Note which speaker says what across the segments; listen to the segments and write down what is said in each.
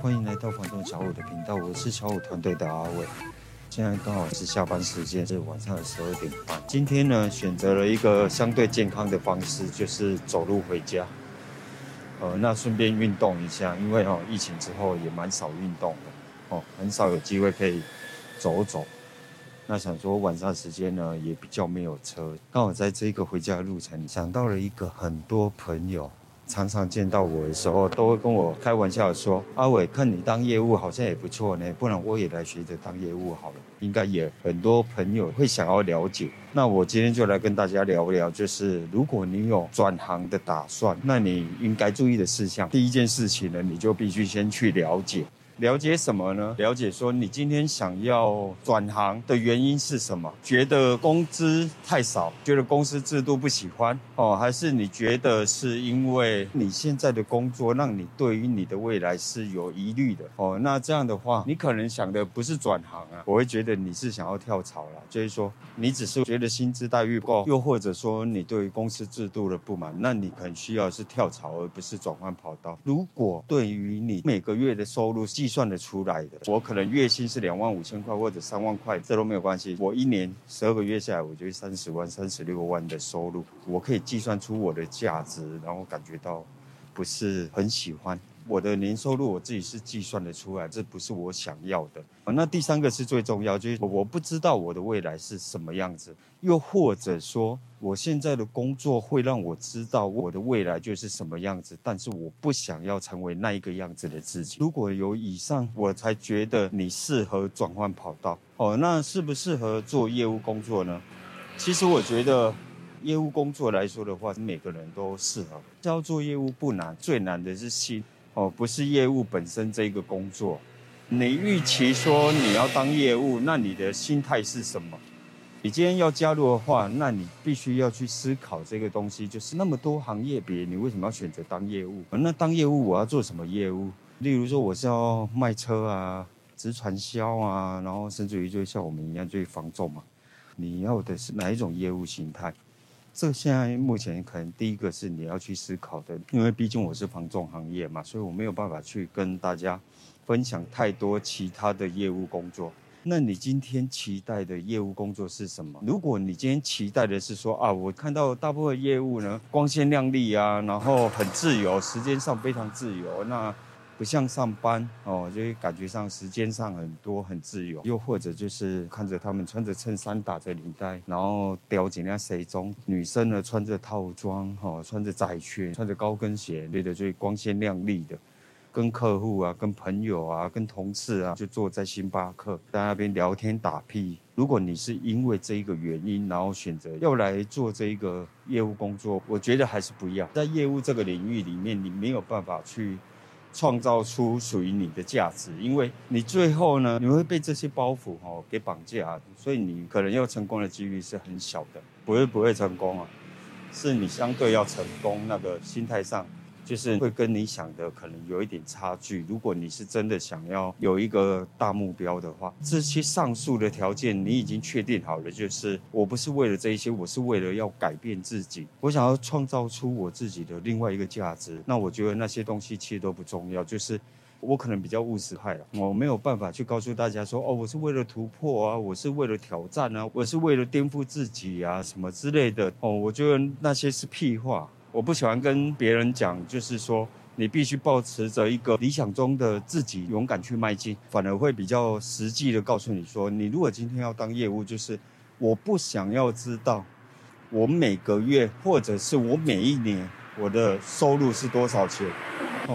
Speaker 1: 欢迎来到房东小五的频道，我是小五团队的阿伟。现在刚好是下班时间，是晚上的十二点半。今天呢，选择了一个相对健康的方式，就是走路回家。呃，那顺便运动一下，因为哦，疫情之后也蛮少运动的哦，很少有机会可以走走。那想说晚上时间呢，也比较没有车，刚好在这个回家的路程，想到了一个很多朋友。常常见到我的时候，都会跟我开玩笑说：“阿伟，看你当业务好像也不错呢，不然我也来学着当业务好了。”应该也很多朋友会想要了解。那我今天就来跟大家聊聊，就是如果你有转行的打算，那你应该注意的事项。第一件事情呢，你就必须先去了解。了解什么呢？了解说你今天想要转行的原因是什么？觉得工资太少，觉得公司制度不喜欢哦，还是你觉得是因为你现在的工作让你对于你的未来是有疑虑的哦？那这样的话，你可能想的不是转行啊，我会觉得你是想要跳槽了，就是说你只是觉得薪资待遇不够，又或者说你对于公司制度的不满，那你可能需要是跳槽而不是转换跑道。如果对于你每个月的收入计算得出来的，我可能月薪是两万五千块或者三万块，这都没有关系。我一年十二个月下来，我就三十万、三十六万的收入，我可以计算出我的价值，然后感觉到不是很喜欢。我的年收入我自己是计算得出来，这不是我想要的。那第三个是最重要，就是我不知道我的未来是什么样子，又或者说我现在的工作会让我知道我的未来就是什么样子，但是我不想要成为那一个样子的自己。如果有以上，我才觉得你适合转换跑道。哦，那适不适合做业务工作呢？其实我觉得业务工作来说的话，每个人都适合。要做业务不难，最难的是心。哦，不是业务本身这一个工作，你预期说你要当业务，那你的心态是什么？你今天要加入的话，那你必须要去思考这个东西，就是那么多行业别，你为什么要选择当业务？那当业务我要做什么业务？例如说我是要卖车啊，直传销啊，然后甚至于就像我们一样，就是房仲嘛。你要的是哪一种业务形态？这现在目前可能第一个是你要去思考的，因为毕竟我是房仲行业嘛，所以我没有办法去跟大家分享太多其他的业务工作。那你今天期待的业务工作是什么？如果你今天期待的是说啊，我看到大部分业务呢光鲜亮丽啊，然后很自由，时间上非常自由，那。不像上班哦，就感觉上时间上很多很自由，又或者就是看着他们穿着衬衫打着领带，然后叼紧那西装，女生呢穿着套装哈，穿着窄裙，穿着高跟鞋，对的，最光鲜亮丽的，跟客户啊、跟朋友啊、跟同事啊，就坐在星巴克在那边聊天打屁。如果你是因为这一个原因，然后选择要来做这一个业务工作，我觉得还是不要。在业务这个领域里面，你没有办法去。创造出属于你的价值，因为你最后呢，你会被这些包袱哦给绑架，所以你可能要成功的几率是很小的，不会不会成功啊，是你相对要成功那个心态上。就是会跟你想的可能有一点差距。如果你是真的想要有一个大目标的话，这些上述的条件你已经确定好了。就是我不是为了这一些，我是为了要改变自己，我想要创造出我自己的另外一个价值。那我觉得那些东西其实都不重要。就是我可能比较务实派了，我没有办法去告诉大家说，哦，我是为了突破啊，我是为了挑战啊，我是为了颠覆自己啊，什么之类的。哦，我觉得那些是屁话。我不喜欢跟别人讲，就是说你必须保持着一个理想中的自己，勇敢去迈进，反而会比较实际的告诉你说，你如果今天要当业务，就是我不想要知道我每个月或者是我每一年我的收入是多少钱。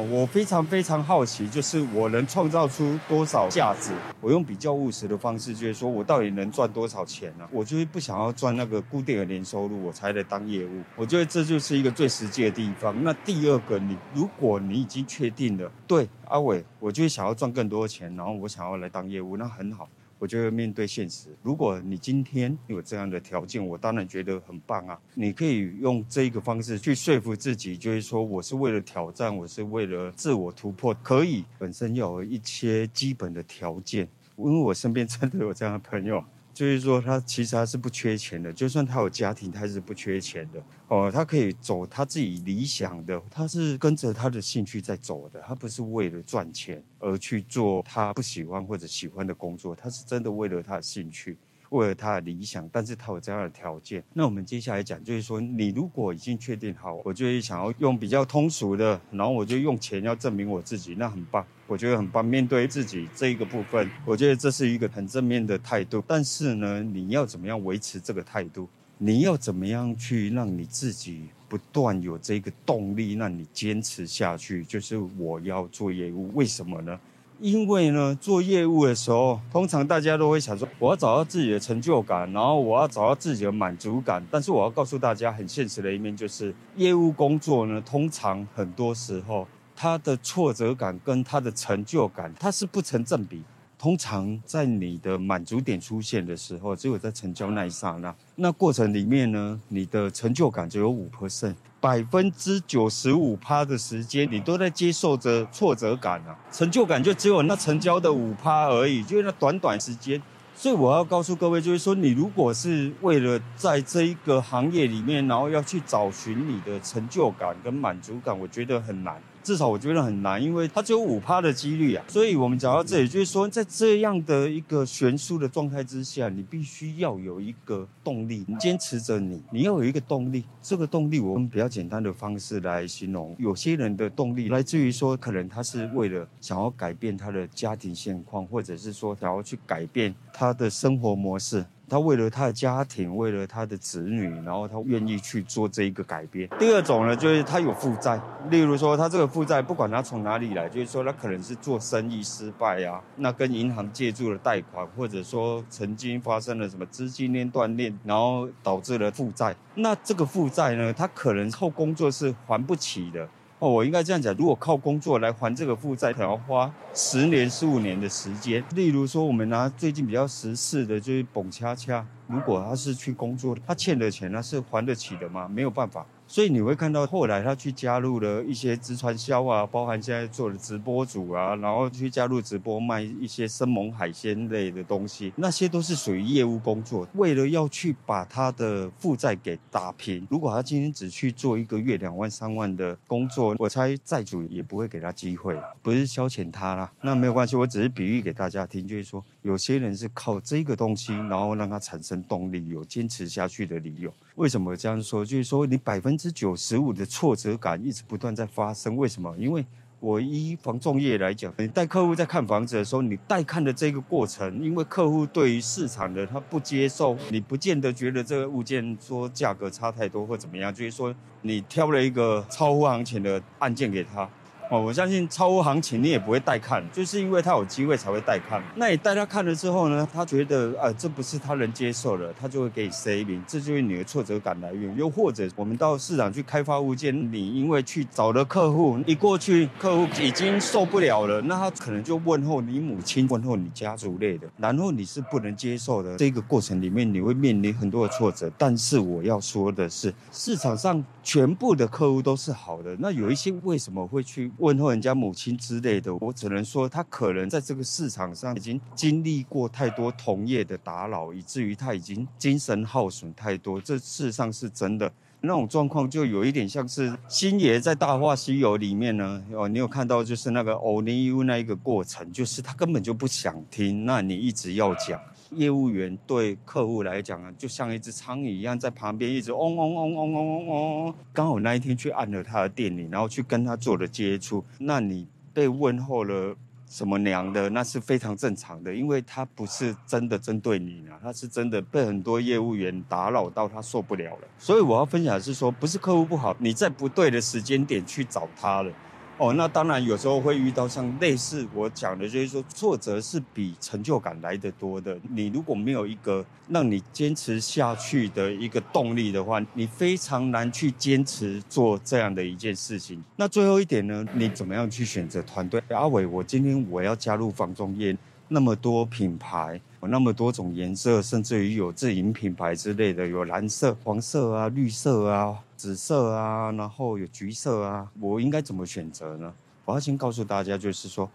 Speaker 1: 我非常非常好奇，就是我能创造出多少价值？我用比较务实的方式，就是说我到底能赚多少钱呢？我就是不想要赚那个固定的年收入，我才来当业务。我觉得这就是一个最实际的地方。那第二个，你如果你已经确定了，对，阿伟，我就是想要赚更多的钱，然后我想要来当业务，那很好。我就要面对现实。如果你今天有这样的条件，我当然觉得很棒啊！你可以用这一个方式去说服自己，就是说我是为了挑战，我是为了自我突破。可以本身要有一些基本的条件，因为我身边真的有这样的朋友，就是说他其实他是不缺钱的，就算他有家庭，他也是不缺钱的哦。他可以走他自己理想的，他是跟着他的兴趣在走的，他不是为了赚钱而去做他不喜欢或者喜欢的工作，他是真的为了他的兴趣。为了他的理想，但是他有这样的条件。那我们接下来讲，就是说，你如果已经确定好，我就会想要用比较通俗的，然后我就用钱要证明我自己，那很棒，我觉得很棒。面对自己这一个部分，我觉得这是一个很正面的态度。但是呢，你要怎么样维持这个态度？你要怎么样去让你自己不断有这个动力，让你坚持下去？就是我要做业务，为什么呢？因为呢，做业务的时候，通常大家都会想说，我要找到自己的成就感，然后我要找到自己的满足感。但是我要告诉大家，很现实的一面就是，业务工作呢，通常很多时候，它的挫折感跟它的成就感，它是不成正比。通常在你的满足点出现的时候，只有在成交那一刹那，那过程里面呢，你的成就感只有五 percent。百分之九十五趴的时间，你都在接受着挫折感啊，成就感就只有那成交的五趴而已，就那短短时间。所以我要告诉各位，就是说，你如果是为了在这一个行业里面，然后要去找寻你的成就感跟满足感，我觉得很难。至少我觉得很难，因为它只有五趴的几率啊。所以我们讲到这里，就是说，在这样的一个悬殊的状态之下，你必须要有一个动力，你坚持着你，你要有一个动力。这个动力，我用比较简单的方式来形容，有些人的动力来自于说，可能他是为了想要改变他的家庭现况，或者是说想要去改变他的生活模式。他为了他的家庭，为了他的子女，然后他愿意去做这一个改变。第二种呢，就是他有负债，例如说他这个负债，不管他从哪里来，就是说他可能是做生意失败啊，那跟银行借助了贷款，或者说曾经发生了什么资金链断裂，然后导致了负债。那这个负债呢，他可能后工作是还不起的。哦，我应该这样讲，如果靠工作来还这个负债，可能要花十年、十五年的时间。例如说，我们拿最近比较时事的，就是蹦恰恰，如果他是去工作，他欠的钱，他是还得起的吗？没有办法。所以你会看到后来他去加入了一些直传销啊，包含现在做的直播主啊，然后去加入直播卖一些生猛海鲜类的东西，那些都是属于业务工作，为了要去把他的负债给打平。如果他今天只去做一个月两万三万的工作，我猜债主也不会给他机会，不是消遣他啦。那没有关系，我只是比喻给大家听，就是说有些人是靠这个东西，然后让他产生动力，有坚持下去的理由。为什么这样说？就是说，你百分之九十五的挫折感一直不断在发生。为什么？因为我依房仲业来讲，你带客户在看房子的时候，你带看的这个过程，因为客户对于市场的他不接受，你不见得觉得这个物件说价格差太多或怎么样，就是说你挑了一个超乎行情的案件给他。哦，我相信超乎行情你也不会带看，就是因为他有机会才会带看。那你带他看了之后呢，他觉得、呃，这不是他能接受的，他就会给你 C 名，这就是你的挫折感来源。又或者我们到市场去开发物件，你因为去找了客户，一过去客户已经受不了了，那他可能就问候你母亲，问候你家族类的，然后你是不能接受的。这个过程里面你会面临很多的挫折。但是我要说的是，市场上全部的客户都是好的，那有一些为什么会去？问候人家母亲之类的，我只能说他可能在这个市场上已经经历过太多同业的打扰，以至于他已经精神耗损太多。这事实上是真的，那种状况就有一点像是星爷在《大话西游》里面呢，哦，你有看到就是那个欧尼欧那一个过程，就是他根本就不想听，那你一直要讲。业务员对客户来讲啊，就像一只苍蝇一样，在旁边一直嗡嗡嗡嗡嗡嗡嗡。刚好那一天去按了他的店里，然后去跟他做了接触，那你被问候了什么娘的，那是非常正常的，因为他不是真的针对你啊，他是真的被很多业务员打扰到，他受不了了。所以我要分享的是说，不是客户不好，你在不对的时间点去找他了。哦，那当然有时候会遇到像类似我讲的，就是说挫折是比成就感来得多的。你如果没有一个让你坚持下去的一个动力的话，你非常难去坚持做这样的一件事情。那最后一点呢，你怎么样去选择团队？阿伟，我今天我要加入房中业，那么多品牌，有那么多种颜色，甚至于有自营品牌之类的，有蓝色、黄色啊、绿色啊。紫色啊，然后有橘色啊，我应该怎么选择呢？我要先告诉大家，就是说，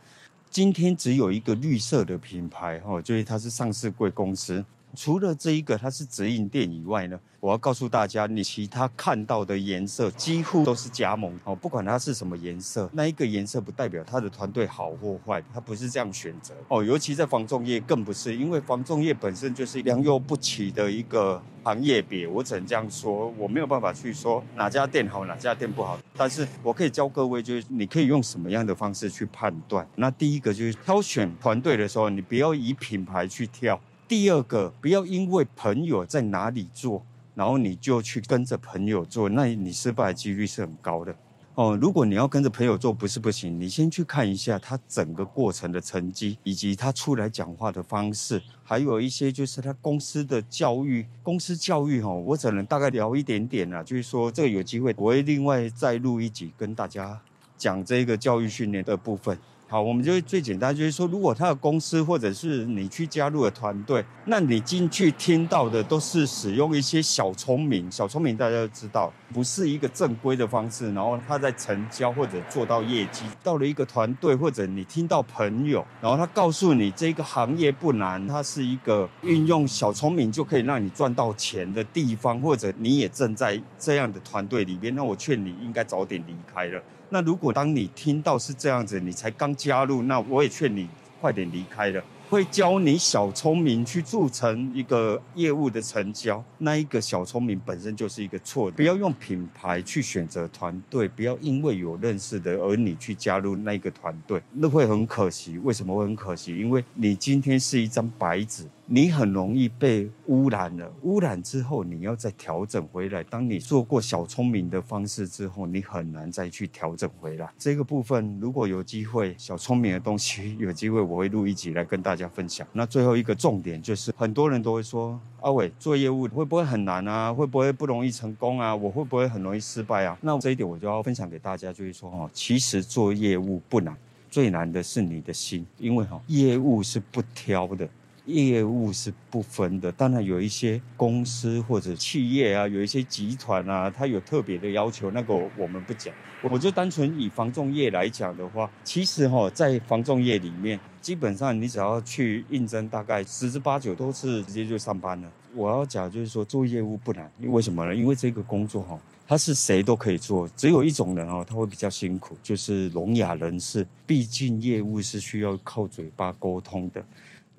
Speaker 1: 今天只有一个绿色的品牌，哈，就是它是上市贵公司，除了这一个它是直营店以外呢，我要告诉大家，你其他看到的颜色几乎都是加盟哦，不管它是什么颜色，那一个颜色不代表它的团队好或坏，它不是这样选择哦。尤其在房仲业更不是，因为房仲业本身就是良莠不齐的一个行业别，我只能这样说，我没有办法去说哪家店好，哪家店不好，但是我可以教各位，就是你可以用什么样的方式去判断。那第一个就是挑选团队的时候，你不要以品牌去挑。第二个，不要因为朋友在哪里做，然后你就去跟着朋友做，那你失败的几率是很高的哦。如果你要跟着朋友做，不是不行，你先去看一下他整个过程的成绩，以及他出来讲话的方式，还有一些就是他公司的教育，公司教育哦，我只能大概聊一点点啦，就是说这个有机会我会另外再录一集跟大家讲这个教育训练的部分。好，我们就最简单，就是说，如果他的公司或者是你去加入的团队，那你进去听到的都是使用一些小聪明，小聪明大家都知道，不是一个正规的方式，然后他在成交或者做到业绩。到了一个团队，或者你听到朋友，然后他告诉你这个行业不难，它是一个运用小聪明就可以让你赚到钱的地方，或者你也正在这样的团队里边，那我劝你应该早点离开了。那如果当你听到是这样子，你才刚加入，那我也劝你快点离开了。会教你小聪明去促成一个业务的成交，那一个小聪明本身就是一个错的。不要用品牌去选择团队，不要因为有认识的而你去加入那个团队，那会很可惜。为什么会很可惜？因为你今天是一张白纸。你很容易被污染了，污染之后你要再调整回来。当你做过小聪明的方式之后，你很难再去调整回来。这个部分如果有机会，小聪明的东西有机会我会录一集来跟大家分享。那最后一个重点就是，很多人都会说，阿伟做业务会不会很难啊？会不会不容易成功啊？我会不会很容易失败啊？那这一点我就要分享给大家，就是说哈，其实做业务不难，最难的是你的心，因为哈，业务是不挑的。业务是不分的，当然有一些公司或者企业啊，有一些集团啊，它有特别的要求，那个我们不讲。我就单纯以房仲业来讲的话，其实哈，在房仲业里面，基本上你只要去应征，大概十之八九都是直接就上班了。我要讲就是说，做业务不难，因为什么呢？因为这个工作哈，它是谁都可以做，只有一种人哦，他会比较辛苦，就是聋哑人士。毕竟业务是需要靠嘴巴沟通的。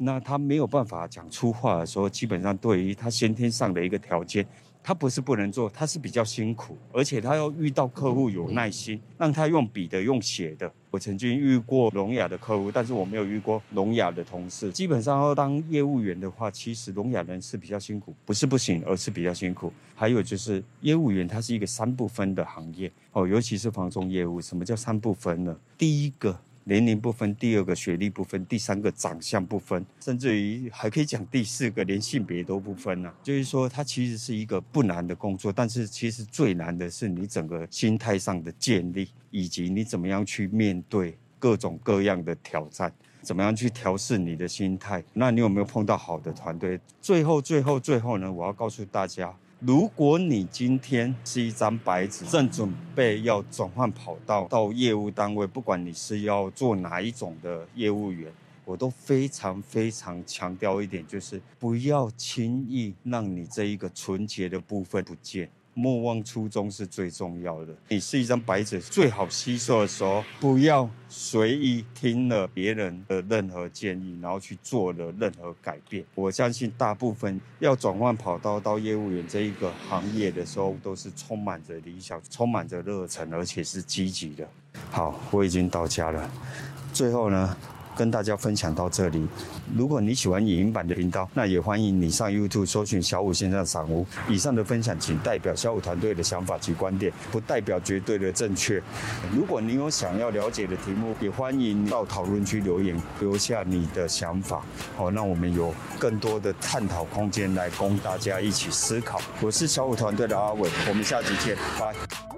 Speaker 1: 那他没有办法讲粗话的时候，基本上对于他先天上的一个条件，他不是不能做，他是比较辛苦，而且他要遇到客户有耐心，让他用笔的、用写的。我曾经遇过聋哑的客户，但是我没有遇过聋哑的同事。基本上要当业务员的话，其实聋哑人是比较辛苦，不是不行，而是比较辛苦。还有就是业务员，它是一个三不分的行业哦，尤其是房仲业务。什么叫三不分呢？第一个。年龄不分，第二个学历不分，第三个长相不分，甚至于还可以讲第四个连性别都不分啊。就是说，它其实是一个不难的工作，但是其实最难的是你整个心态上的建立，以及你怎么样去面对各种各样的挑战，怎么样去调试你的心态。那你有没有碰到好的团队？最后，最后，最后呢，我要告诉大家。如果你今天是一张白纸，正准备要转换跑道到业务单位，不管你是要做哪一种的业务员，我都非常非常强调一点，就是不要轻易让你这一个纯洁的部分不见。莫忘初衷是最重要的。你是一张白纸，最好吸收的时候，不要随意听了别人的任何建议，然后去做了任何改变。我相信大部分要转换跑道到业务员这一个行业的时候，都是充满着理想、充满着热忱，而且是积极的。好，我已经到家了。最后呢，跟大家分享到这里。如果你喜欢影音版的频道，那也欢迎你上 YouTube 搜寻小五先生赏屋。以上的分享仅代表小五团队的想法及观点，不代表绝对的正确。如果你有想要了解的题目，也欢迎到讨论区留言，留下你的想法。好，那我们有更多的探讨空间来供大家一起思考。我是小五团队的阿伟，我们下集见，拜。